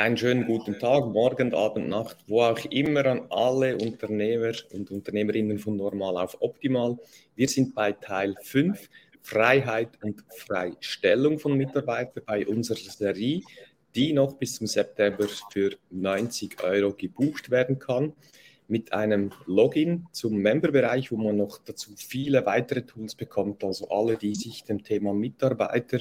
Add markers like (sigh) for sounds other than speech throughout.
Einen schönen guten Tag, Morgen, Abend, Nacht, wo auch immer an alle Unternehmer und Unternehmerinnen von Normal auf Optimal. Wir sind bei Teil 5, Freiheit und Freistellung von Mitarbeitern bei unserer Serie, die noch bis zum September für 90 Euro gebucht werden kann. Mit einem Login zum Memberbereich, wo man noch dazu viele weitere Tools bekommt, also alle, die sich dem Thema Mitarbeiter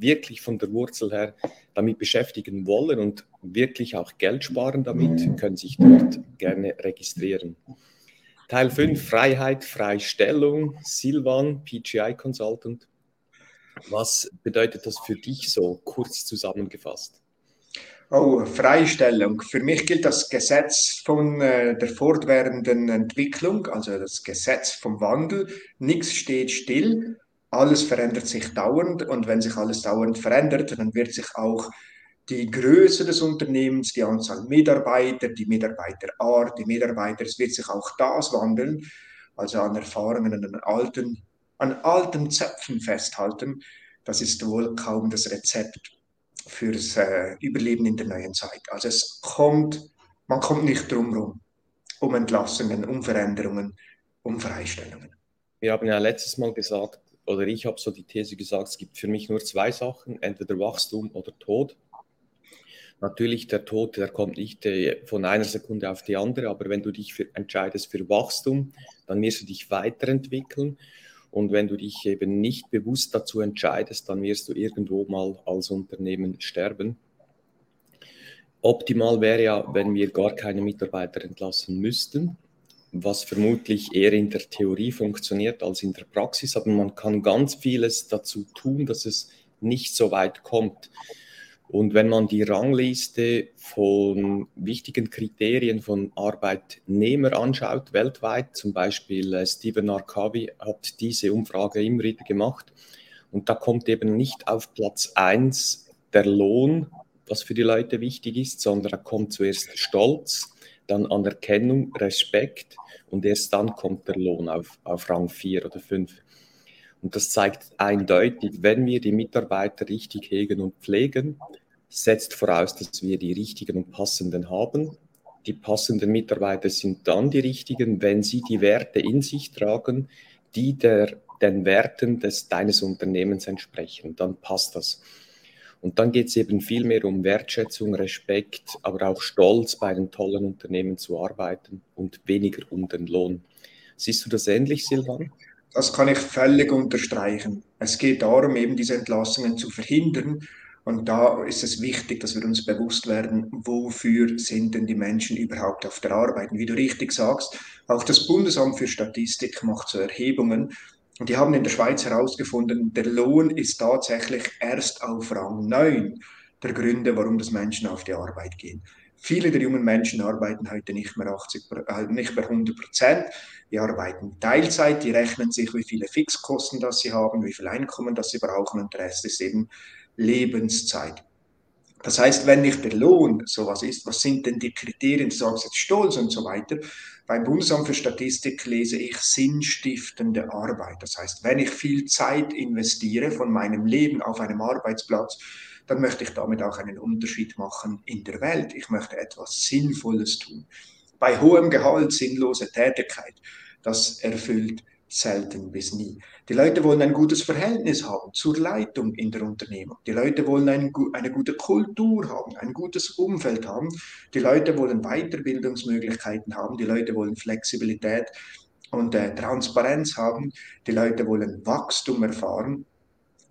wirklich von der Wurzel her damit beschäftigen wollen und wirklich auch Geld sparen damit, können sich dort gerne registrieren. Teil 5, Freiheit, Freistellung, Silvan, PGI Consultant. Was bedeutet das für dich so kurz zusammengefasst? Oh, Freistellung. Für mich gilt das Gesetz von äh, der fortwährenden Entwicklung, also das Gesetz vom Wandel. Nichts steht still alles verändert sich dauernd und wenn sich alles dauernd verändert, dann wird sich auch die Größe des Unternehmens, die Anzahl Mitarbeiter, die Mitarbeiterart, die Mitarbeiter, es wird sich auch das wandeln, also an Erfahrungen, an alten, an alten Zöpfen festhalten. Das ist wohl kaum das Rezept fürs äh, Überleben in der neuen Zeit. Also es kommt, man kommt nicht drum rum, um Entlassungen, um Veränderungen, um Freistellungen. Wir haben ja letztes Mal gesagt, oder ich habe so die These gesagt, es gibt für mich nur zwei Sachen, entweder Wachstum oder Tod. Natürlich, der Tod, der kommt nicht äh, von einer Sekunde auf die andere, aber wenn du dich für, entscheidest für Wachstum, dann wirst du dich weiterentwickeln. Und wenn du dich eben nicht bewusst dazu entscheidest, dann wirst du irgendwo mal als Unternehmen sterben. Optimal wäre ja, wenn wir gar keine Mitarbeiter entlassen müssten was vermutlich eher in der Theorie funktioniert als in der Praxis, aber man kann ganz vieles dazu tun, dass es nicht so weit kommt. Und wenn man die Rangliste von wichtigen Kriterien von Arbeitnehmer anschaut, weltweit, zum Beispiel äh, Stephen Arkavi hat diese Umfrage immer wieder gemacht, und da kommt eben nicht auf Platz 1 der Lohn, was für die Leute wichtig ist, sondern da kommt zuerst Stolz, dann Anerkennung, Respekt und erst dann kommt der Lohn auf, auf Rang 4 oder 5. Und das zeigt eindeutig, wenn wir die Mitarbeiter richtig hegen und pflegen, setzt voraus, dass wir die richtigen und passenden haben. Die passenden Mitarbeiter sind dann die richtigen, wenn sie die Werte in sich tragen, die der, den Werten des, deines Unternehmens entsprechen. Dann passt das. Und dann geht es eben viel mehr um Wertschätzung, Respekt, aber auch Stolz bei den tollen Unternehmen zu arbeiten und weniger um den Lohn. Siehst du das ähnlich, Silvan? Das kann ich völlig unterstreichen. Es geht darum, eben diese Entlassungen zu verhindern. Und da ist es wichtig, dass wir uns bewusst werden, wofür sind denn die Menschen überhaupt auf der Arbeit. Und wie du richtig sagst, auch das Bundesamt für Statistik macht so Erhebungen und die haben in der Schweiz herausgefunden, der Lohn ist tatsächlich erst auf Rang 9 der Gründe, warum das Menschen auf die Arbeit gehen. Viele der jungen Menschen arbeiten heute nicht mehr, 80, äh, nicht mehr 100 Prozent. Die arbeiten Teilzeit, die rechnen sich, wie viele Fixkosten das sie haben, wie viel Einkommen das sie brauchen und der Rest ist eben Lebenszeit. Das heißt, wenn nicht der Lohn sowas ist, was sind denn die Kriterien, du sagst jetzt Stolz und so weiter, beim Bundesamt für Statistik lese ich sinnstiftende Arbeit. Das heißt, wenn ich viel Zeit investiere von meinem Leben auf einem Arbeitsplatz, dann möchte ich damit auch einen Unterschied machen in der Welt. Ich möchte etwas Sinnvolles tun. Bei hohem Gehalt sinnlose Tätigkeit, das erfüllt selten bis nie. Die Leute wollen ein gutes Verhältnis haben zur Leitung in der Unternehmung. Die Leute wollen ein, eine gute Kultur haben, ein gutes Umfeld haben. Die Leute wollen Weiterbildungsmöglichkeiten haben. Die Leute wollen Flexibilität und äh, Transparenz haben. Die Leute wollen Wachstum erfahren.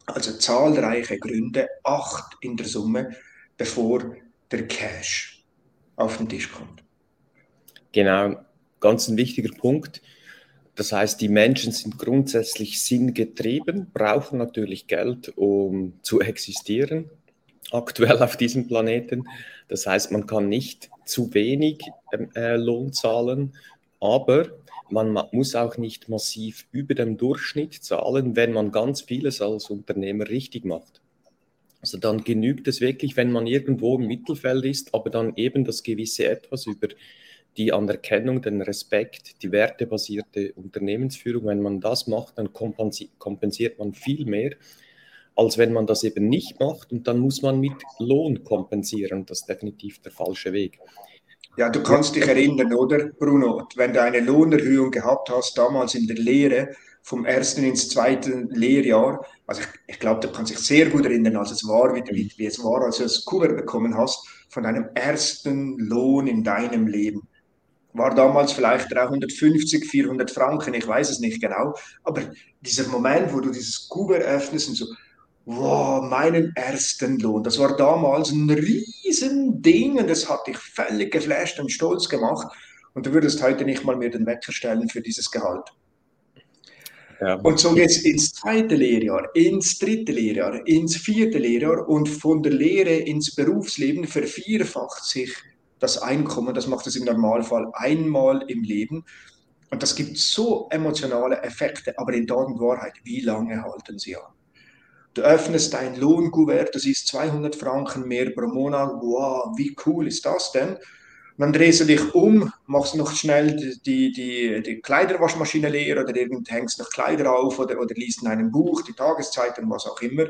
Also zahlreiche Gründe, acht in der Summe, bevor der Cash auf den Tisch kommt. Genau, ganz ein wichtiger Punkt. Das heißt, die Menschen sind grundsätzlich sinngetrieben, brauchen natürlich Geld, um zu existieren, aktuell auf diesem Planeten. Das heißt, man kann nicht zu wenig ähm, äh, Lohn zahlen, aber man muss auch nicht massiv über dem Durchschnitt zahlen, wenn man ganz vieles als Unternehmer richtig macht. Also dann genügt es wirklich, wenn man irgendwo im Mittelfeld ist, aber dann eben das gewisse etwas über die Anerkennung, den Respekt, die wertebasierte Unternehmensführung, wenn man das macht, dann kompensiert man viel mehr, als wenn man das eben nicht macht und dann muss man mit Lohn kompensieren. Das ist definitiv der falsche Weg. Ja, du kannst dich erinnern, oder, Bruno, wenn du eine Lohnerhöhung gehabt hast, damals in der Lehre, vom ersten ins zweite Lehrjahr, also ich, ich glaube, du kannst dich sehr gut erinnern, als es war, wie, wie, wie es war, als du das Kuvert bekommen hast, von deinem ersten Lohn in deinem Leben. War damals vielleicht 350, 400 Franken, ich weiß es nicht genau, aber dieser Moment, wo du dieses Kuvert öffnest und so, wow, meinen ersten Lohn. Das war damals ein Riesending und das hat dich völlig geflasht und stolz gemacht. Und du würdest heute nicht mal mehr den Wecker stellen für dieses Gehalt. Ja. Und so geht es ins zweite Lehrjahr, ins dritte Lehrjahr, ins vierte Lehrjahr und von der Lehre ins Berufsleben vervierfacht sich das Einkommen. Das macht es im Normalfall einmal im Leben. Und das gibt so emotionale Effekte, aber in und Wahrheit, wie lange halten sie an? Du öffnest dein Lohnkuvert, du siehst 200 Franken mehr pro Monat. Wow, wie cool ist das denn? Und dann drehst du dich um, machst noch schnell die, die, die Kleiderwaschmaschine leer oder irgend hängst noch Kleider auf oder, oder liest in einem Buch, die Tageszeitung, was auch immer,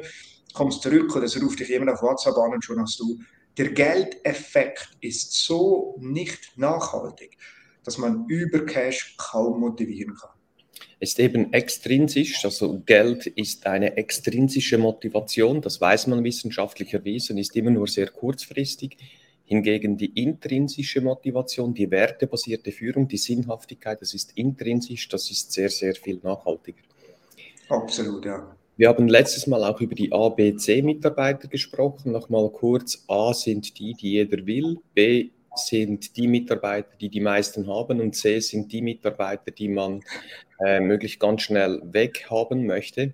kommst zurück oder es ruft dich jemand auf WhatsApp an und schon hast du. Der Geldeffekt ist so nicht nachhaltig, dass man über Cash kaum motivieren kann ist eben extrinsisch, also Geld ist eine extrinsische Motivation, das weiß man wissenschaftlich erwiesen, ist immer nur sehr kurzfristig. Hingegen die intrinsische Motivation, die wertebasierte Führung, die Sinnhaftigkeit, das ist intrinsisch, das ist sehr, sehr viel nachhaltiger. Absolut, ja. Wir haben letztes Mal auch über die ABC-Mitarbeiter gesprochen. Nochmal kurz, A sind die, die jeder will, B sind die Mitarbeiter, die die meisten haben und C sind die Mitarbeiter, die man äh, möglichst ganz schnell weghaben möchte.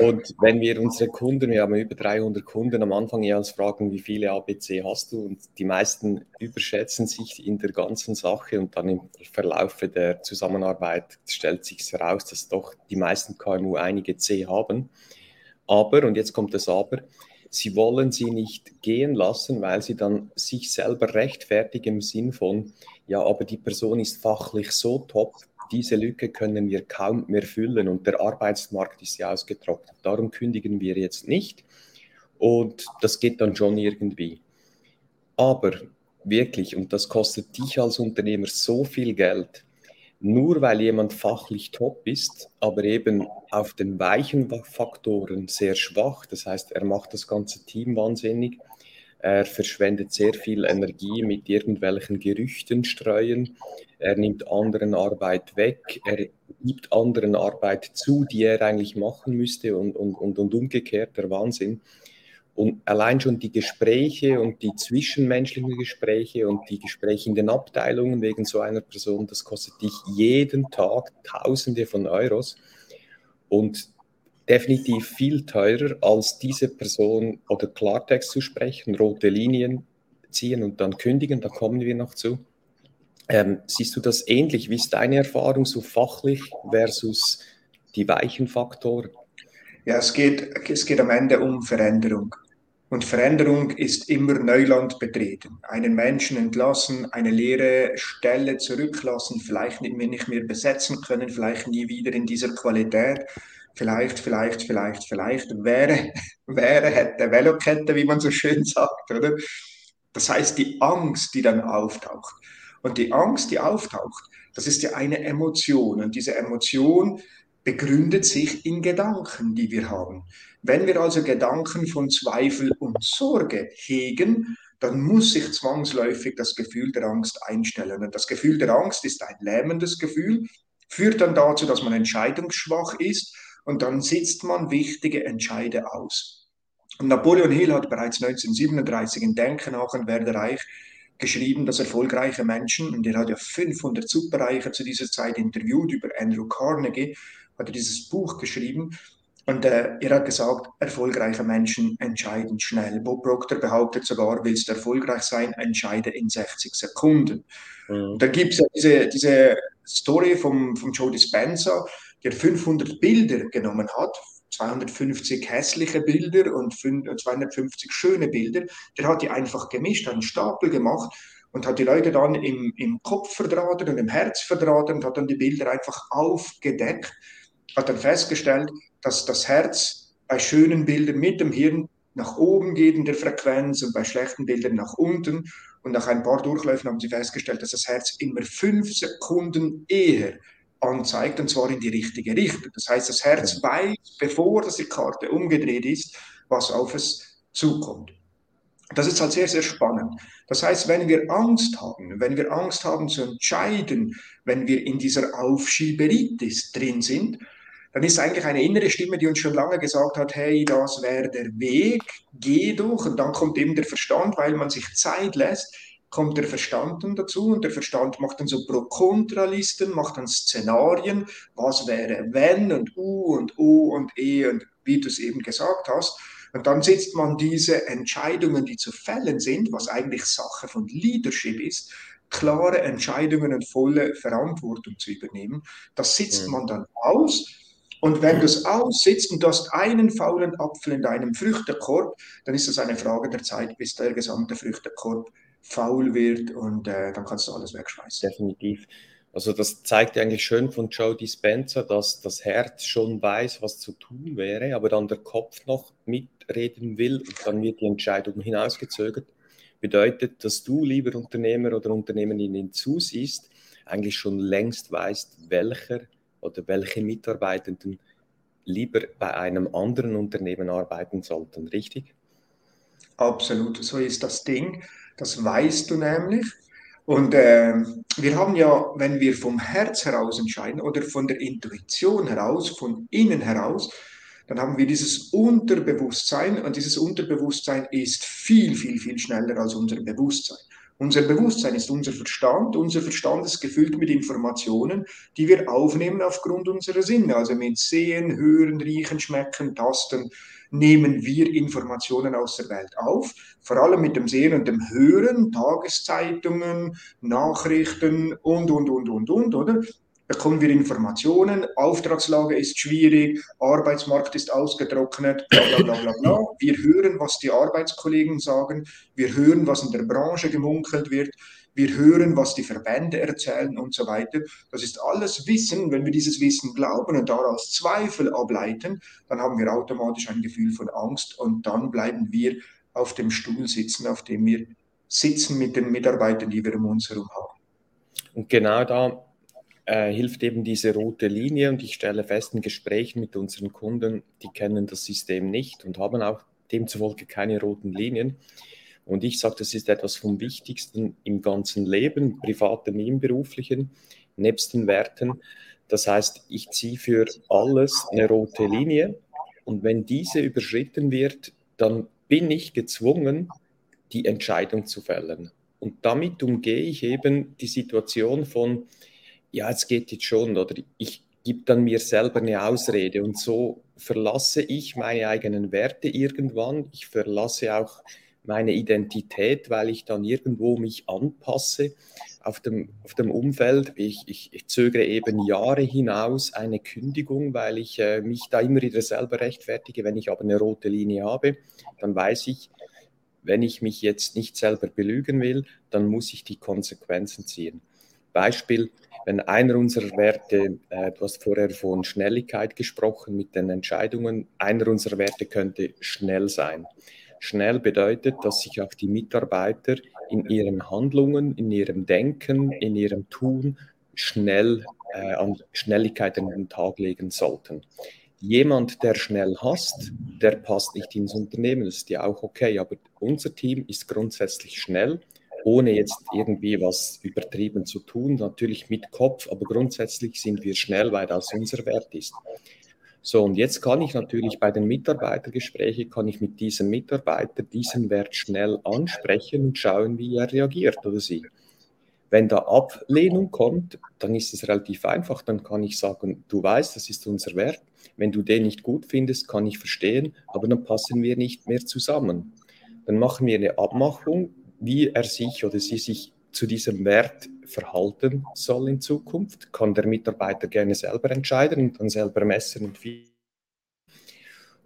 Und wenn wir unsere Kunden, wir haben über 300 Kunden, am Anfang jeweils fragen, wie viele ABC hast du? Und die meisten überschätzen sich in der ganzen Sache und dann im Verlauf der Zusammenarbeit stellt sich heraus, dass doch die meisten KMU einige C haben. Aber, und jetzt kommt das Aber, sie wollen sie nicht gehen lassen, weil sie dann sich selber rechtfertigen im Sinn von, ja, aber die Person ist fachlich so top, diese Lücke können wir kaum mehr füllen und der Arbeitsmarkt ist ja ausgetrocknet. Darum kündigen wir jetzt nicht und das geht dann schon irgendwie. Aber wirklich, und das kostet dich als Unternehmer so viel Geld, nur weil jemand fachlich top ist, aber eben auf den weichen Faktoren sehr schwach, das heißt, er macht das ganze Team wahnsinnig, er verschwendet sehr viel Energie mit irgendwelchen Gerüchten streuen. Er nimmt anderen Arbeit weg. Er gibt anderen Arbeit zu, die er eigentlich machen müsste und, und, und, und umgekehrt, der Wahnsinn. Und allein schon die Gespräche und die zwischenmenschlichen Gespräche und die Gespräche in den Abteilungen wegen so einer Person, das kostet dich jeden Tag Tausende von Euros. Und definitiv viel teurer, als diese Person oder Klartext zu sprechen, rote Linien ziehen und dann kündigen, da kommen wir noch zu. Ähm, siehst du das ähnlich? Wie ist deine Erfahrung so fachlich versus die weichen Faktoren? Ja, es geht, es geht am Ende um Veränderung. Und Veränderung ist immer Neuland betreten. Einen Menschen entlassen, eine leere Stelle zurücklassen, vielleicht nicht mehr, besetzen können, vielleicht nie wieder in dieser Qualität vielleicht, vielleicht, vielleicht, vielleicht, wäre, (laughs) wäre, hätte Velokette, wie man so schön sagt, oder? Das heißt, die Angst, die dann auftaucht. Und die Angst, die auftaucht, das ist ja eine Emotion. Und diese Emotion begründet sich in Gedanken, die wir haben. Wenn wir also Gedanken von Zweifel und Sorge hegen, dann muss sich zwangsläufig das Gefühl der Angst einstellen. Und das Gefühl der Angst ist ein lähmendes Gefühl, führt dann dazu, dass man entscheidungsschwach ist und dann sitzt man wichtige Entscheide aus. Und Napoleon Hill hat bereits 1937 in Denken nach und werde reich geschrieben, dass erfolgreiche Menschen, und er hat ja 500 Superreiche zu dieser Zeit interviewt, über Andrew Carnegie, hat er dieses Buch geschrieben, und äh, er hat gesagt, erfolgreiche Menschen entscheiden schnell. Bob Proctor behauptet sogar, willst du erfolgreich sein, entscheide in 60 Sekunden. Mhm. Da gibt es ja diese, diese Story vom, vom Joe Dispenza, der 500 Bilder genommen hat, 250 hässliche Bilder und 250 schöne Bilder, der hat die einfach gemischt, einen Stapel gemacht und hat die Leute dann im, im Kopf verdrahtet und im Herz verdrahtet und hat dann die Bilder einfach aufgedeckt, hat dann festgestellt, dass das Herz bei schönen Bildern mit dem Hirn nach oben geht in der Frequenz und bei schlechten Bildern nach unten. Und nach ein paar Durchläufen haben sie festgestellt, dass das Herz immer fünf Sekunden eher anzeigt, und zwar in die richtige Richtung. Das heißt, das Herz weiß, bevor das die Karte umgedreht ist, was auf es zukommt. Das ist halt sehr, sehr spannend. Das heißt, wenn wir Angst haben, wenn wir Angst haben zu entscheiden, wenn wir in dieser Aufschieberitis drin sind, dann ist eigentlich eine innere Stimme, die uns schon lange gesagt hat, hey, das wäre der Weg, geh durch. Und dann kommt eben der Verstand, weil man sich Zeit lässt, kommt der Verstand dann dazu und der Verstand macht dann so Pro-Kontra-Listen, macht dann Szenarien, was wäre wenn und U und O und E und wie du es eben gesagt hast. Und dann setzt man diese Entscheidungen, die zu fällen sind, was eigentlich Sache von Leadership ist, klare Entscheidungen und volle Verantwortung zu übernehmen. Das sitzt mhm. man dann aus. Und wenn du es aussitzt und du hast einen faulen Apfel in deinem Früchtekorb, dann ist es eine Frage der Zeit, bis der gesamte Früchtekorb faul wird und äh, dann kannst du alles wegschmeißen. Definitiv. Also das zeigt eigentlich schön von Joe Dispenza, dass das Herz schon weiß, was zu tun wäre, aber dann der Kopf noch mitreden will und dann wird die Entscheidung hinausgezögert. Bedeutet, dass du, lieber Unternehmer oder Unternehmerin hinzusiehst, eigentlich schon längst weißt, welcher oder welche Mitarbeitenden lieber bei einem anderen Unternehmen arbeiten sollten, richtig? Absolut, so ist das Ding. Das weißt du nämlich. Und äh, wir haben ja, wenn wir vom Herz heraus entscheiden oder von der Intuition heraus, von innen heraus, dann haben wir dieses Unterbewusstsein und dieses Unterbewusstsein ist viel, viel, viel schneller als unser Bewusstsein. Unser Bewusstsein ist unser Verstand. Unser Verstand ist gefüllt mit Informationen, die wir aufnehmen aufgrund unserer Sinne, also mit Sehen, Hören, Riechen, Schmecken, Tasten, nehmen wir Informationen aus der Welt auf, vor allem mit dem Sehen und dem Hören, Tageszeitungen, Nachrichten und, und, und, und, und, oder? Bekommen wir Informationen, Auftragslage ist schwierig, Arbeitsmarkt ist ausgetrocknet, bla bla bla bla bla. Wir hören, was die Arbeitskollegen sagen, wir hören, was in der Branche gemunkelt wird, wir hören, was die Verbände erzählen und so weiter. Das ist alles Wissen. Wenn wir dieses Wissen glauben und daraus Zweifel ableiten, dann haben wir automatisch ein Gefühl von Angst und dann bleiben wir auf dem Stuhl sitzen, auf dem wir sitzen mit den Mitarbeitern, die wir um uns herum haben. Und genau da äh, hilft eben diese rote Linie und ich stelle fest in Gesprächen mit unseren Kunden, die kennen das System nicht und haben auch demzufolge keine roten Linien. Und ich sage, das ist etwas vom Wichtigsten im ganzen Leben, privaten wie im beruflichen, nebst den Werten. Das heißt, ich ziehe für alles eine rote Linie und wenn diese überschritten wird, dann bin ich gezwungen, die Entscheidung zu fällen. Und damit umgehe ich eben die Situation von, ja, es geht jetzt schon, oder ich gebe dann mir selber eine Ausrede und so verlasse ich meine eigenen Werte irgendwann. Ich verlasse auch meine Identität, weil ich dann irgendwo mich anpasse auf dem, auf dem Umfeld. Ich, ich, ich zögere eben Jahre hinaus eine Kündigung, weil ich äh, mich da immer wieder selber rechtfertige. Wenn ich aber eine rote Linie habe, dann weiß ich, wenn ich mich jetzt nicht selber belügen will, dann muss ich die Konsequenzen ziehen. Beispiel, wenn einer unserer Werte, äh, du hast vorher von Schnelligkeit gesprochen mit den Entscheidungen, einer unserer Werte könnte schnell sein. Schnell bedeutet, dass sich auch die Mitarbeiter in ihren Handlungen, in ihrem Denken, in ihrem Tun schnell äh, an Schnelligkeit an den Tag legen sollten. Jemand, der schnell hasst, der passt nicht ins Unternehmen. Das ist ja auch okay, aber unser Team ist grundsätzlich schnell, ohne jetzt irgendwie was übertrieben zu tun. Natürlich mit Kopf, aber grundsätzlich sind wir schnell, weil das unser Wert ist. So, und jetzt kann ich natürlich bei den Mitarbeitergesprächen, kann ich mit diesem Mitarbeiter diesen Wert schnell ansprechen und schauen, wie er reagiert oder sie. Wenn da Ablehnung kommt, dann ist es relativ einfach. Dann kann ich sagen, du weißt, das ist unser Wert. Wenn du den nicht gut findest, kann ich verstehen, aber dann passen wir nicht mehr zusammen. Dann machen wir eine Abmachung, wie er sich oder sie sich zu diesem Wert verhalten soll in Zukunft, kann der Mitarbeiter gerne selber entscheiden und dann selber messen und viel.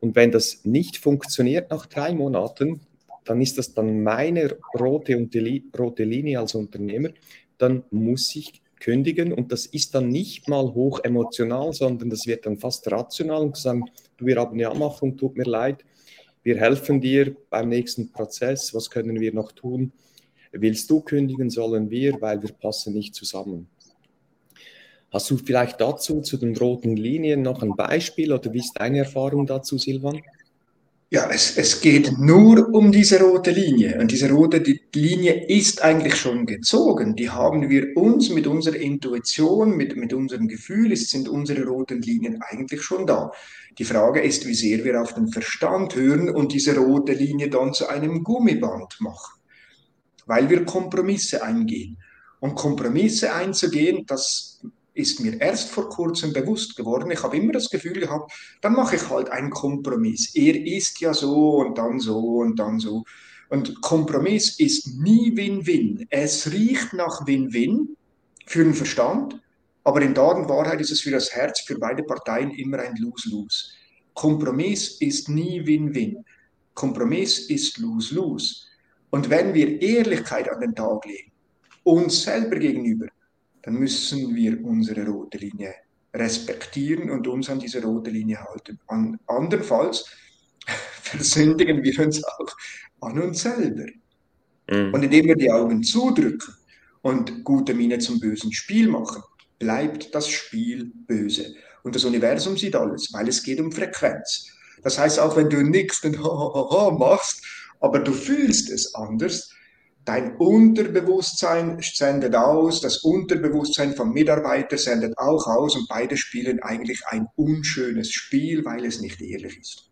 Und wenn das nicht funktioniert nach drei Monaten, dann ist das dann meine rote, und rote Linie als Unternehmer. Dann muss ich kündigen und das ist dann nicht mal hoch emotional, sondern das wird dann fast rational und sagen, du, wir haben eine Anmachung, tut mir leid, wir helfen dir beim nächsten Prozess, was können wir noch tun? Willst du kündigen, sollen wir, weil wir passen nicht zusammen. Hast du vielleicht dazu, zu den roten Linien, noch ein Beispiel oder wie ist deine Erfahrung dazu, Silvan? Ja, es, es geht nur um diese rote Linie. Und diese rote Linie ist eigentlich schon gezogen. Die haben wir uns mit unserer Intuition, mit, mit unserem Gefühl, es sind unsere roten Linien eigentlich schon da. Die Frage ist, wie sehr wir auf den Verstand hören und diese rote Linie dann zu einem Gummiband machen. Weil wir Kompromisse eingehen. Und Kompromisse einzugehen, das ist mir erst vor kurzem bewusst geworden. Ich habe immer das Gefühl gehabt, dann mache ich halt einen Kompromiss. Er ist ja so und dann so und dann so. Und Kompromiss ist nie Win-Win. Es riecht nach Win-Win für den Verstand, aber in Wahrheit ist es für das Herz, für beide Parteien immer ein Lose-Lose. Kompromiss ist nie Win-Win. Kompromiss ist Lose-Lose. Und wenn wir Ehrlichkeit an den Tag legen, uns selber gegenüber, dann müssen wir unsere rote Linie respektieren und uns an diese rote Linie halten. An, andernfalls (laughs) versündigen wir uns auch an uns selber. Mhm. Und indem wir die Augen zudrücken und gute Miene zum bösen Spiel machen, bleibt das Spiel böse. Und das Universum sieht alles, weil es geht um Frequenz. Das heißt, auch wenn du nichts und (laughs) machst, aber du fühlst es anders, Dein Unterbewusstsein sendet aus, das Unterbewusstsein vom Mitarbeiter sendet auch aus und beide spielen eigentlich ein unschönes Spiel, weil es nicht ehrlich ist.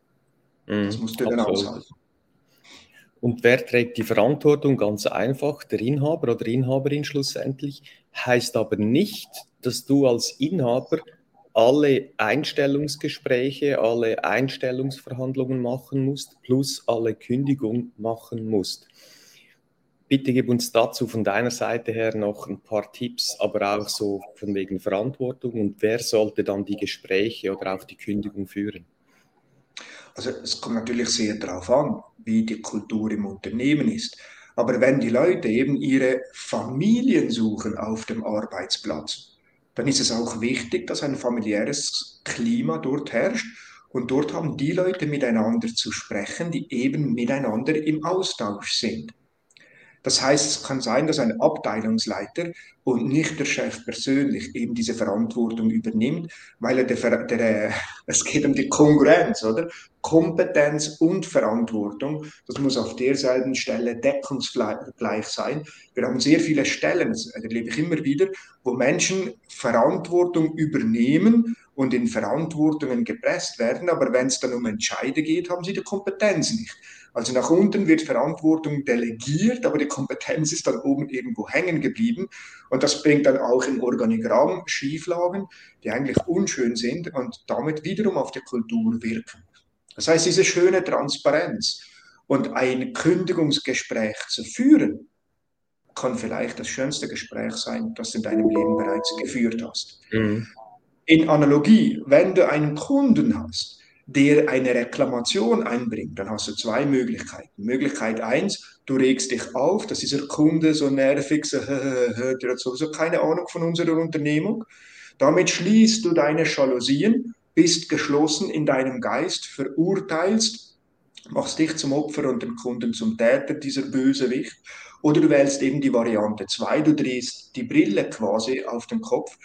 Mhm, das musst du dann aushalten. Und wer trägt die Verantwortung? Ganz einfach, der Inhaber oder Inhaberin schlussendlich. Heißt aber nicht, dass du als Inhaber alle Einstellungsgespräche, alle Einstellungsverhandlungen machen musst, plus alle Kündigungen machen musst. Bitte gib uns dazu von deiner Seite her noch ein paar Tipps, aber auch so von wegen Verantwortung und wer sollte dann die Gespräche oder auch die Kündigung führen? Also es kommt natürlich sehr darauf an, wie die Kultur im Unternehmen ist. Aber wenn die Leute eben ihre Familien suchen auf dem Arbeitsplatz, dann ist es auch wichtig, dass ein familiäres Klima dort herrscht. Und dort haben die Leute miteinander zu sprechen, die eben miteinander im Austausch sind. Das heißt, es kann sein, dass ein Abteilungsleiter und nicht der Chef persönlich eben diese Verantwortung übernimmt, weil er der, der, (laughs) es geht um die Kongruenz, oder? Kompetenz und Verantwortung, das muss auf derselben Stelle deckungsgleich sein. Wir haben sehr viele Stellen, das erlebe ich immer wieder, wo Menschen Verantwortung übernehmen und in Verantwortungen gepresst werden, aber wenn es dann um Entscheide geht, haben sie die Kompetenz nicht. Also nach unten wird Verantwortung delegiert, aber die Kompetenz ist dann oben irgendwo hängen geblieben. Und das bringt dann auch im Organigramm Schieflagen, die eigentlich unschön sind und damit wiederum auf die Kultur wirken. Das heißt, diese schöne Transparenz und ein Kündigungsgespräch zu führen, kann vielleicht das schönste Gespräch sein, das du in deinem Leben bereits geführt hast. Mhm. In Analogie, wenn du einen Kunden hast, der eine Reklamation einbringt, dann hast du zwei Möglichkeiten. Möglichkeit eins, du regst dich auf, dass dieser Kunde so nervig, so, der hat sowieso keine Ahnung von unserer Unternehmung. Damit schließt du deine Jalousien, bist geschlossen in deinem Geist, verurteilst, machst dich zum Opfer und den Kunden zum Täter, dieser Bösewicht. Oder du wählst eben die Variante zwei, du drehst die Brille quasi auf den Kopf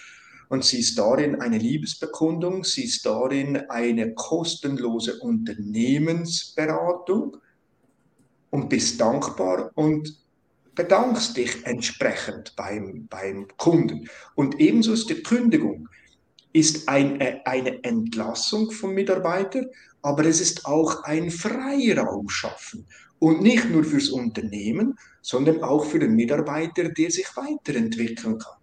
und siehst darin eine Liebesbekundung, siehst darin eine kostenlose Unternehmensberatung und bist dankbar und bedankst dich entsprechend beim, beim Kunden. Und ebenso ist die Kündigung ist eine, eine Entlassung von Mitarbeitern, aber es ist auch ein Freiraum schaffen. Und nicht nur fürs Unternehmen, sondern auch für den Mitarbeiter, der sich weiterentwickeln kann.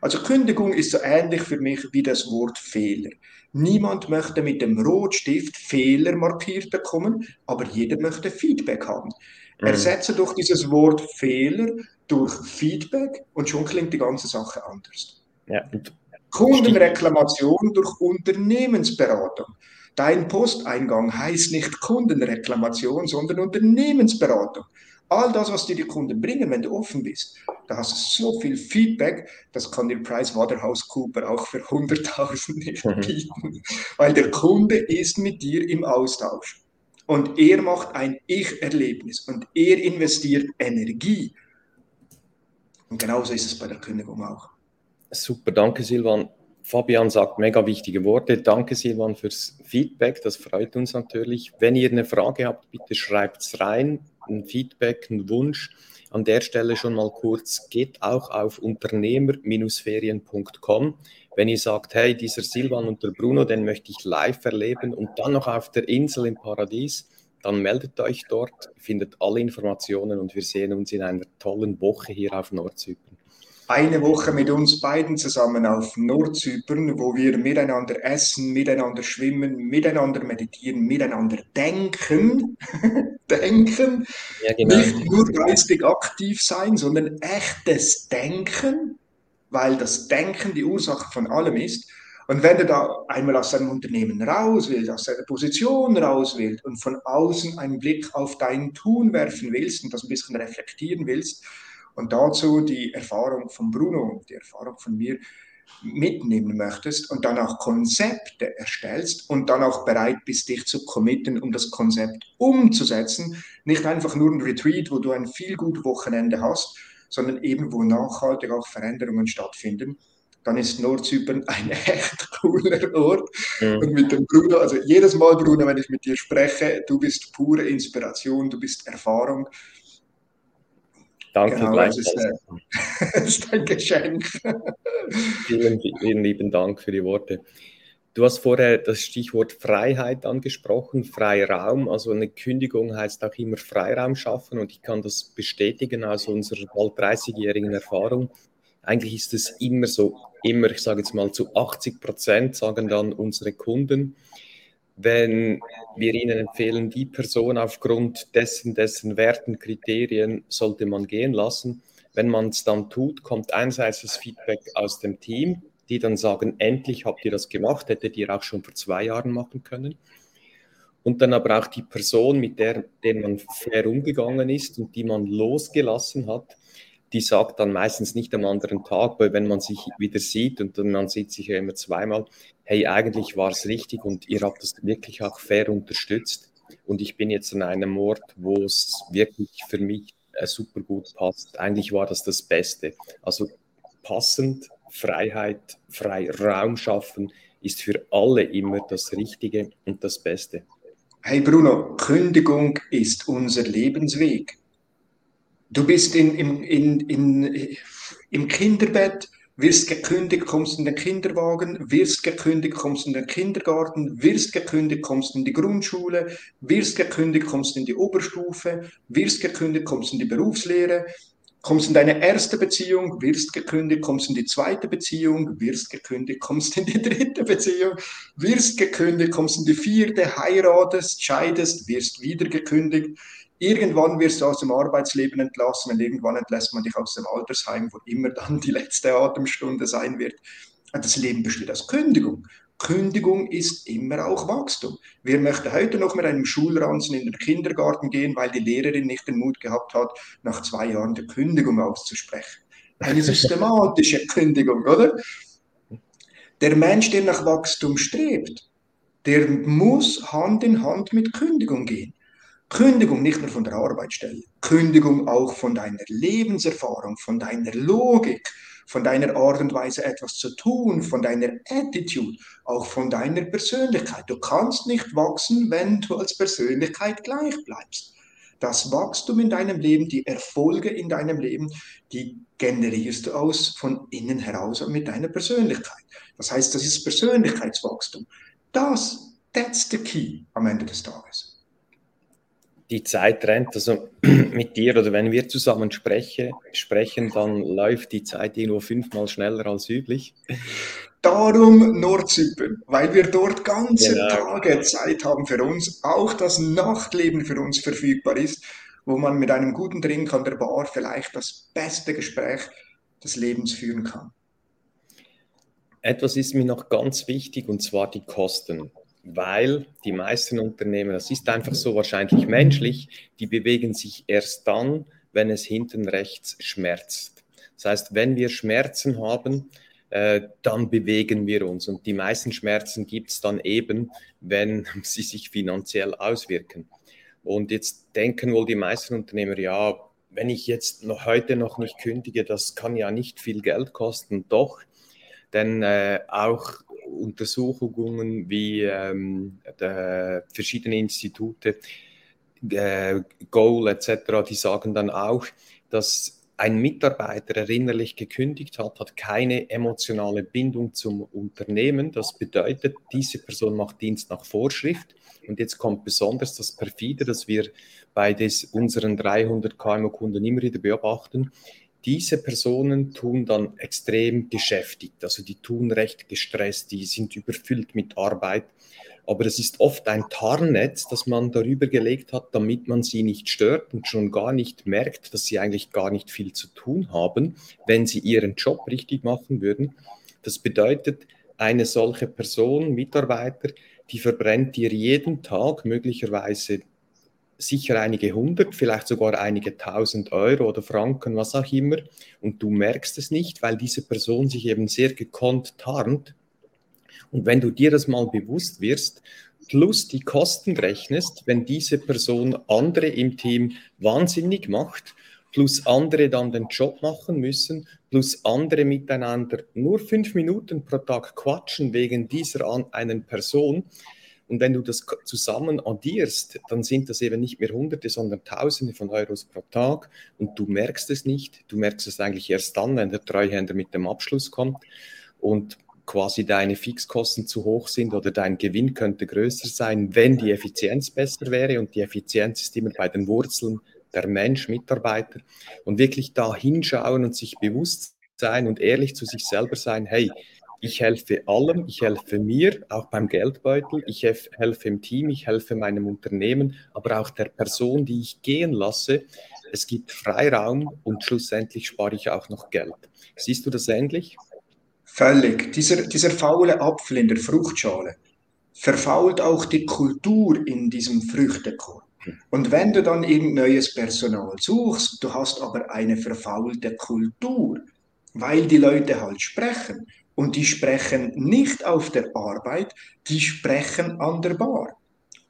Also Kündigung ist so ähnlich für mich wie das Wort Fehler. Niemand möchte mit dem Rotstift Fehler markiert bekommen, aber jeder möchte Feedback haben. Mhm. Ersetze doch dieses Wort Fehler durch Feedback und schon klingt die ganze Sache anders. Ja. Kundenreklamation durch Unternehmensberatung. Dein Posteingang heißt nicht Kundenreklamation, sondern Unternehmensberatung. All das, was dir die Kunden bringen, wenn du offen bist, da hast du so viel Feedback, das kann dir PricewaterhouseCooper auch für 100.000 nicht (laughs) bieten, weil der Kunde ist mit dir im Austausch und er macht ein Ich-Erlebnis und er investiert Energie. Und genauso ist es bei der Kündigung auch. Super, danke Silvan. Fabian sagt mega wichtige Worte. Danke Silvan fürs Feedback, das freut uns natürlich. Wenn ihr eine Frage habt, bitte schreibt es rein, ein Feedback, ein Wunsch. An der Stelle schon mal kurz, geht auch auf unternehmer-ferien.com. Wenn ihr sagt, hey, dieser Silvan und der Bruno, den möchte ich live erleben und dann noch auf der Insel im Paradies, dann meldet euch dort, findet alle Informationen und wir sehen uns in einer tollen Woche hier auf Nordzypern eine Woche mit uns beiden zusammen auf Nordzypern, wo wir miteinander essen, miteinander schwimmen, miteinander meditieren, miteinander denken. (laughs) denken. Ja, genau. Nicht nur geistig aktiv sein, sondern echtes Denken, weil das Denken die Ursache von allem ist. Und wenn du da einmal aus deinem Unternehmen raus willst, aus deiner Position raus willst und von außen einen Blick auf dein Tun werfen willst und das ein bisschen reflektieren willst, und dazu die Erfahrung von Bruno, die Erfahrung von mir mitnehmen möchtest und dann auch Konzepte erstellst und dann auch bereit bist, dich zu committen, um das Konzept umzusetzen. Nicht einfach nur ein Retreat, wo du ein viel gut Wochenende hast, sondern eben, wo nachhaltig auch Veränderungen stattfinden. Dann ist Nordzypern ein (laughs) echt cooler Ort. Mhm. Und mit dem Bruno, also jedes Mal, Bruno, wenn ich mit dir spreche, du bist pure Inspiration, du bist Erfahrung. Danke genau, das ist, äh, (laughs) das ist ein Geschenk. vielen, vielen lieben Dank für die Worte. Du hast vorher das Stichwort Freiheit angesprochen, Freiraum. Also eine Kündigung heißt auch immer Freiraum schaffen und ich kann das bestätigen aus unserer bald 30-jährigen Erfahrung. Eigentlich ist es immer so, immer, ich sage jetzt mal zu 80 Prozent sagen dann unsere Kunden, wenn wir Ihnen empfehlen, die Person aufgrund dessen, dessen Werten, Kriterien sollte man gehen lassen. Wenn man es dann tut, kommt einerseits das Feedback aus dem Team, die dann sagen, endlich habt ihr das gemacht, hättet ihr auch schon vor zwei Jahren machen können. Und dann aber auch die Person, mit der, der man fair umgegangen ist und die man losgelassen hat, die sagt dann meistens nicht am anderen Tag, weil wenn man sich wieder sieht und dann, man sieht sich ja immer zweimal, hey, eigentlich war es richtig und ihr habt das wirklich auch fair unterstützt und ich bin jetzt an einem Ort, wo es wirklich für mich äh, super gut passt. Eigentlich war das das Beste. Also passend, Freiheit, frei Raum schaffen ist für alle immer das Richtige und das Beste. Hey Bruno, Kündigung ist unser Lebensweg. Du bist in, in, in, in, im Kinderbett, wirst gekündigt, kommst in den Kinderwagen, wirst gekündigt, kommst in den Kindergarten, wirst gekündigt, kommst in die Grundschule, wirst gekündigt, kommst in die Oberstufe, wirst gekündigt, kommst in die Berufslehre, kommst in deine erste Beziehung, wirst gekündigt, kommst in die zweite Beziehung, wirst gekündigt, kommst in die dritte Beziehung, wirst gekündigt, kommst in die vierte, heiratest, scheidest, wirst wieder gekündigt, Irgendwann wirst du aus dem Arbeitsleben entlassen und irgendwann entlässt man dich aus dem Altersheim, wo immer dann die letzte Atemstunde sein wird. Das Leben besteht aus Kündigung. Kündigung ist immer auch Wachstum. Wer möchte heute noch mit einem Schulranzen in den Kindergarten gehen, weil die Lehrerin nicht den Mut gehabt hat, nach zwei Jahren die Kündigung auszusprechen? Eine systematische (laughs) Kündigung, oder? Der Mensch, der nach Wachstum strebt, der muss Hand in Hand mit Kündigung gehen. Kündigung nicht nur von der Arbeitsstelle, Kündigung auch von deiner Lebenserfahrung, von deiner Logik, von deiner Art und Weise etwas zu tun, von deiner Attitude, auch von deiner Persönlichkeit. Du kannst nicht wachsen, wenn du als Persönlichkeit gleich bleibst. Das Wachstum in deinem Leben, die Erfolge in deinem Leben, die generierst du aus von innen heraus mit deiner Persönlichkeit. Das heißt, das ist Persönlichkeitswachstum. Das, that's the key am Ende des Tages die Zeit rennt, also (clears throat) mit dir oder wenn wir zusammen spreche, sprechen, dann läuft die Zeit irgendwo fünfmal schneller als üblich. Darum Nordzypern, weil wir dort ganze genau. Tage Zeit haben für uns, auch das Nachtleben für uns verfügbar ist, wo man mit einem guten Drink an der Bar vielleicht das beste Gespräch des Lebens führen kann. Etwas ist mir noch ganz wichtig und zwar die Kosten. Weil die meisten Unternehmen, das ist einfach so wahrscheinlich menschlich, die bewegen sich erst dann, wenn es hinten rechts schmerzt. Das heißt, wenn wir Schmerzen haben, äh, dann bewegen wir uns. Und die meisten Schmerzen gibt es dann eben, wenn (laughs) sie sich finanziell auswirken. Und jetzt denken wohl die meisten Unternehmer, ja, wenn ich jetzt noch heute noch nicht kündige, das kann ja nicht viel Geld kosten. Doch, denn äh, auch Untersuchungen wie ähm, verschiedene Institute, äh, Goal etc., die sagen dann auch, dass ein Mitarbeiter erinnerlich gekündigt hat, hat keine emotionale Bindung zum Unternehmen. Das bedeutet, diese Person macht Dienst nach Vorschrift. Und jetzt kommt besonders das Perfide, das wir bei des, unseren 300 KMU-Kunden immer wieder beobachten. Diese Personen tun dann extrem geschäftigt, also die tun recht gestresst, die sind überfüllt mit Arbeit aber es ist oft ein Tarnnetz, das man darüber gelegt hat, damit man sie nicht stört und schon gar nicht merkt, dass sie eigentlich gar nicht viel zu tun haben, wenn sie ihren Job richtig machen würden. Das bedeutet, eine solche Person, Mitarbeiter, die verbrennt dir jeden Tag möglicherweise sicher einige hundert, vielleicht sogar einige tausend Euro oder Franken, was auch immer. Und du merkst es nicht, weil diese Person sich eben sehr gekonnt tarnt und wenn du dir das mal bewusst wirst, plus die Kosten rechnest, wenn diese Person andere im Team wahnsinnig macht, plus andere dann den Job machen müssen, plus andere miteinander nur fünf Minuten pro Tag quatschen wegen dieser einen Person. Und wenn du das zusammen addierst, dann sind das eben nicht mehr Hunderte, sondern Tausende von Euros pro Tag. Und du merkst es nicht. Du merkst es eigentlich erst dann, wenn der Treuhänder mit dem Abschluss kommt. Und quasi deine Fixkosten zu hoch sind oder dein Gewinn könnte größer sein, wenn die Effizienz besser wäre. Und die Effizienz ist immer bei den Wurzeln der Mensch, Mitarbeiter. Und wirklich da hinschauen und sich bewusst sein und ehrlich zu sich selber sein, hey, ich helfe allem, ich helfe mir, auch beim Geldbeutel, ich helfe im Team, ich helfe meinem Unternehmen, aber auch der Person, die ich gehen lasse. Es gibt Freiraum und schlussendlich spare ich auch noch Geld. Siehst du das ähnlich? Völlig. Dieser, dieser faule Apfel in der Fruchtschale verfault auch die Kultur in diesem Früchtekorb. Und wenn du dann irgendein neues Personal suchst, du hast aber eine verfaulte Kultur, weil die Leute halt sprechen. Und die sprechen nicht auf der Arbeit, die sprechen an der Bar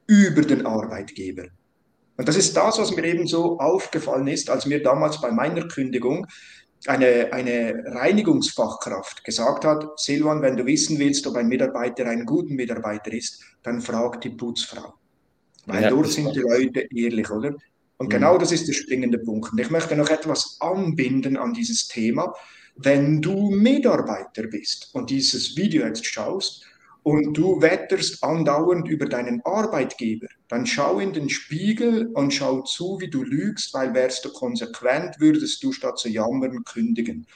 über den Arbeitgeber. Und das ist das, was mir eben so aufgefallen ist, als mir damals bei meiner Kündigung eine, eine Reinigungsfachkraft gesagt hat, Silvan, wenn du wissen willst, ob ein Mitarbeiter ein guter Mitarbeiter ist, dann frag die Putzfrau. Weil ja, dort sind die Leute ehrlich, oder? Und mhm. genau das ist der springende Punkt. Und ich möchte noch etwas anbinden an dieses Thema. Wenn du Mitarbeiter bist und dieses Video jetzt schaust, und du wetterst andauernd über deinen Arbeitgeber, dann schau in den Spiegel und schau zu, wie du lügst, weil wärst du konsequent, würdest du statt zu jammern kündigen.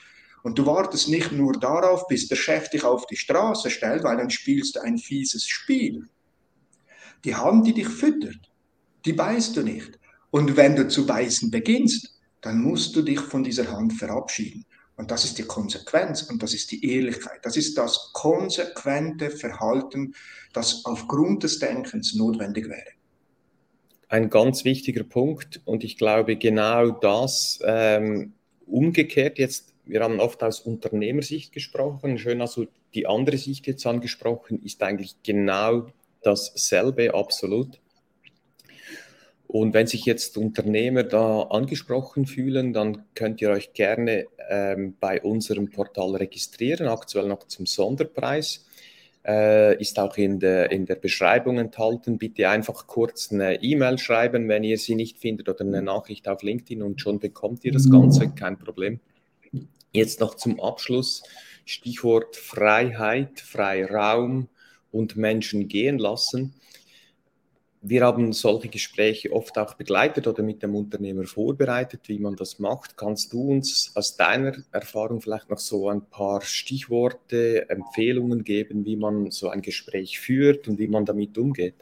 Und du wartest nicht nur darauf, bis der Chef dich auf die Straße stellt, weil dann spielst du ein fieses Spiel. Die Hand, die dich füttert, die beißt du nicht. Und wenn du zu beißen beginnst, dann musst du dich von dieser Hand verabschieden. Und das ist die Konsequenz und das ist die Ehrlichkeit. Das ist das konsequente Verhalten, das aufgrund des Denkens notwendig wäre. Ein ganz wichtiger Punkt und ich glaube genau das ähm, umgekehrt jetzt, wir haben oft aus Unternehmersicht gesprochen, schön also die andere Sicht jetzt angesprochen, ist eigentlich genau dasselbe absolut. Und wenn sich jetzt Unternehmer da angesprochen fühlen, dann könnt ihr euch gerne ähm, bei unserem Portal registrieren, aktuell noch zum Sonderpreis. Äh, ist auch in der, in der Beschreibung enthalten. Bitte einfach kurz eine E-Mail schreiben, wenn ihr sie nicht findet oder eine Nachricht auf LinkedIn und schon bekommt ihr das Ganze, kein Problem. Jetzt noch zum Abschluss Stichwort Freiheit, Freiraum und Menschen gehen lassen wir haben solche Gespräche oft auch begleitet oder mit dem Unternehmer vorbereitet, wie man das macht. Kannst du uns aus deiner Erfahrung vielleicht noch so ein paar Stichworte, Empfehlungen geben, wie man so ein Gespräch führt und wie man damit umgeht?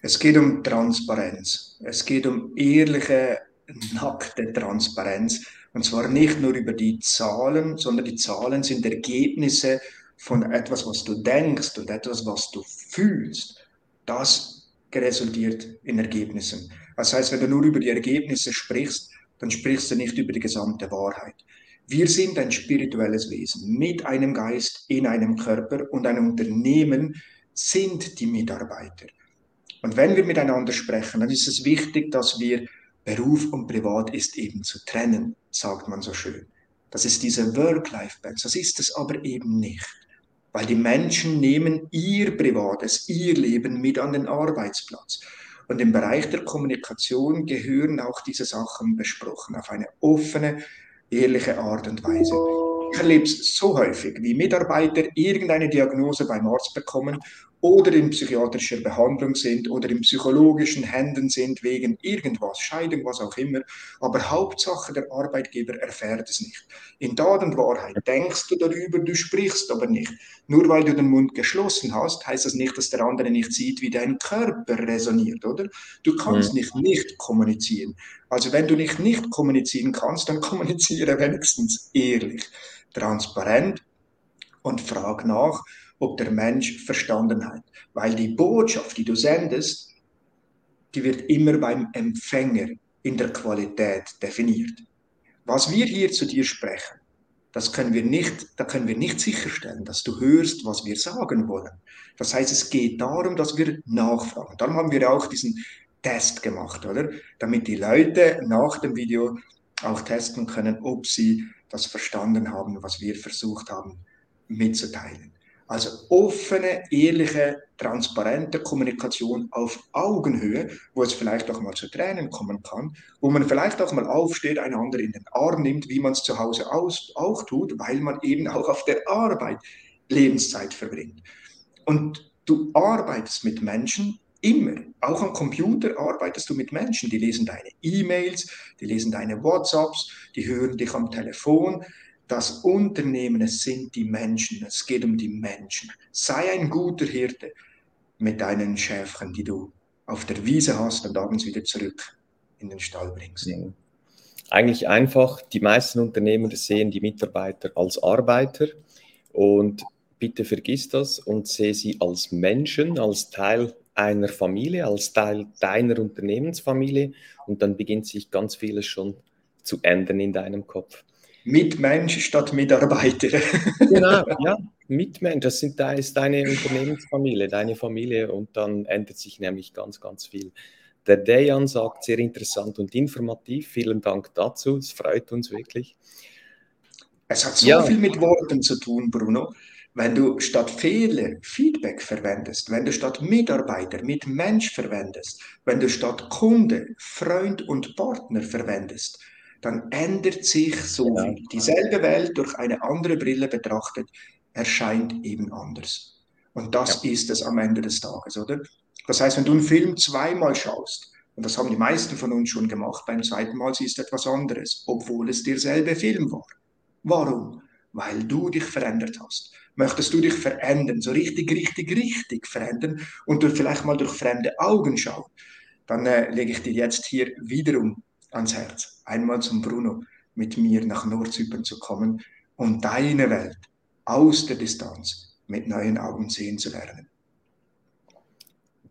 Es geht um Transparenz. Es geht um ehrliche, nackte Transparenz. Und zwar nicht nur über die Zahlen, sondern die Zahlen sind Ergebnisse von etwas, was du denkst und etwas, was du fühlst, das resultiert in Ergebnissen. Das heißt, wenn du nur über die Ergebnisse sprichst, dann sprichst du nicht über die gesamte Wahrheit. Wir sind ein spirituelles Wesen mit einem Geist in einem Körper und ein Unternehmen sind die Mitarbeiter. Und wenn wir miteinander sprechen, dann ist es wichtig, dass wir Beruf und Privat ist eben zu trennen, sagt man so schön. Das ist diese Work-Life-Balance. Das ist es aber eben nicht. Weil die Menschen nehmen ihr Privates, ihr Leben mit an den Arbeitsplatz. Und im Bereich der Kommunikation gehören auch diese Sachen besprochen auf eine offene, ehrliche Art und Weise. Ich erlebe es so häufig, wie Mitarbeiter irgendeine Diagnose beim Arzt bekommen oder in psychiatrischer Behandlung sind oder in psychologischen Händen sind wegen irgendwas, Scheidung, was auch immer. Aber Hauptsache, der Arbeitgeber erfährt es nicht. In Tat und Wahrheit denkst du darüber, du sprichst aber nicht. Nur weil du den Mund geschlossen hast, heißt das nicht, dass der andere nicht sieht, wie dein Körper resoniert, oder? Du kannst mhm. nicht nicht kommunizieren. Also wenn du nicht nicht kommunizieren kannst, dann (laughs) kommuniziere wenigstens ehrlich, transparent und frag nach, ob der Mensch verstanden hat. Weil die Botschaft, die du sendest, die wird immer beim Empfänger in der Qualität definiert. Was wir hier zu dir sprechen, das können wir nicht, da können wir nicht sicherstellen, dass du hörst, was wir sagen wollen. Das heißt, es geht darum, dass wir nachfragen. Darum haben wir auch diesen Test gemacht, oder? Damit die Leute nach dem Video auch testen können, ob sie das verstanden haben, was wir versucht haben mitzuteilen. Also offene, ehrliche, transparente Kommunikation auf Augenhöhe, wo es vielleicht auch mal zu Tränen kommen kann, wo man vielleicht auch mal aufsteht, einander in den Arm nimmt, wie man es zu Hause aus, auch tut, weil man eben auch auf der Arbeit Lebenszeit verbringt. Und du arbeitest mit Menschen immer, auch am Computer arbeitest du mit Menschen, die lesen deine E-Mails, die lesen deine WhatsApps, die hören dich am Telefon, das Unternehmen, es sind die Menschen, es geht um die Menschen. Sei ein guter Hirte mit deinen Schäfchen, die du auf der Wiese hast und abends wieder zurück in den Stall bringst. Ja. Eigentlich einfach, die meisten Unternehmen sehen die Mitarbeiter als Arbeiter und bitte vergiss das und sehe sie als Menschen, als Teil einer Familie, als Teil deiner Unternehmensfamilie und dann beginnt sich ganz vieles schon zu ändern in deinem Kopf. Mitmensch statt Mitarbeiter. (laughs) genau, ja, Mitmensch, das, sind, ist deine Unternehmensfamilie, deine Familie und dann ändert sich nämlich ganz, ganz viel. Der Dejan sagt, sehr interessant und informativ. Vielen Dank dazu, es freut uns wirklich. Es hat so ja. viel mit Worten zu tun, Bruno. Wenn du statt Fehler Feedback verwendest, wenn du statt Mitarbeiter mit Mensch verwendest, wenn du statt Kunde Freund und Partner verwendest, dann ändert sich so viel. Dieselbe Welt durch eine andere Brille betrachtet, erscheint eben anders. Und das ja. ist es am Ende des Tages, oder? Das heißt, wenn du einen Film zweimal schaust, und das haben die meisten von uns schon gemacht, beim zweiten Mal siehst du etwas anderes, obwohl es derselbe Film war. Warum? Weil du dich verändert hast. Möchtest du dich verändern, so richtig, richtig, richtig verändern und du vielleicht mal durch fremde Augen schauen, dann äh, lege ich dir jetzt hier wiederum ans Herz, einmal zum Bruno mit mir nach Nordzypern zu kommen und deine Welt aus der Distanz mit neuen Augen sehen zu lernen.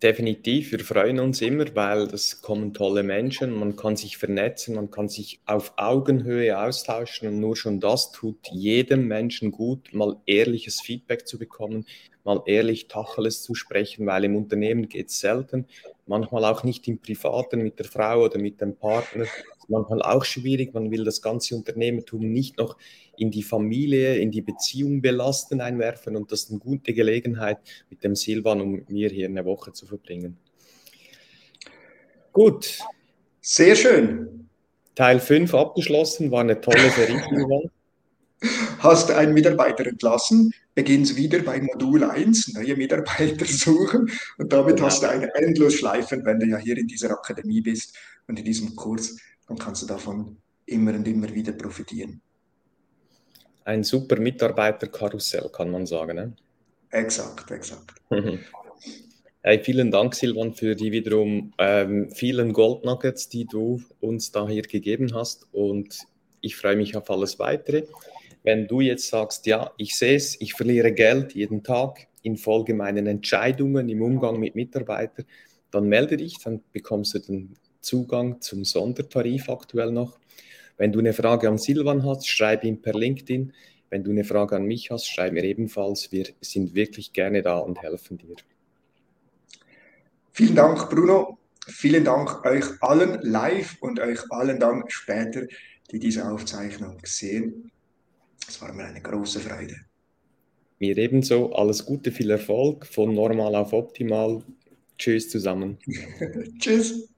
Definitiv, wir freuen uns immer, weil das kommen tolle Menschen, man kann sich vernetzen, man kann sich auf Augenhöhe austauschen und nur schon das tut jedem Menschen gut, mal ehrliches Feedback zu bekommen, mal ehrlich Tacheles zu sprechen, weil im Unternehmen geht es selten, manchmal auch nicht im Privaten mit der Frau oder mit dem Partner, manchmal auch schwierig, man will das ganze Unternehmertum nicht noch in die Familie, in die Beziehung belasten einwerfen und das ist eine gute Gelegenheit mit dem Silvan, um mir hier eine Woche zu verbringen. Gut. Sehr schön. Teil 5 abgeschlossen, war eine tolle Serie. (laughs) Hast einen Mitarbeiter entlassen, beginnst wieder bei Modul 1, neue Mitarbeiter (laughs) suchen und damit genau. hast du eine Endlosschleife, wenn du ja hier in dieser Akademie bist und in diesem Kurs, dann kannst du davon immer und immer wieder profitieren. Ein super Mitarbeiterkarussell, kann man sagen. Ne? Exakt, exakt. (laughs) Hey, vielen Dank, Silvan, für die wiederum ähm, vielen Goldnuggets, die du uns da hier gegeben hast. Und ich freue mich auf alles weitere. Wenn du jetzt sagst, ja, ich sehe es, ich verliere Geld jeden Tag infolge meiner Entscheidungen im Umgang mit Mitarbeitern, dann melde dich, dann bekommst du den Zugang zum Sondertarif aktuell noch. Wenn du eine Frage an Silvan hast, schreib ihm per LinkedIn. Wenn du eine Frage an mich hast, schreib mir ebenfalls. Wir sind wirklich gerne da und helfen dir. Vielen Dank, Bruno. Vielen Dank euch allen live und euch allen dann später, die diese Aufzeichnung sehen. Es war mir eine große Freude. Mir ebenso. Alles Gute, viel Erfolg von normal auf optimal. Tschüss zusammen. (laughs) Tschüss.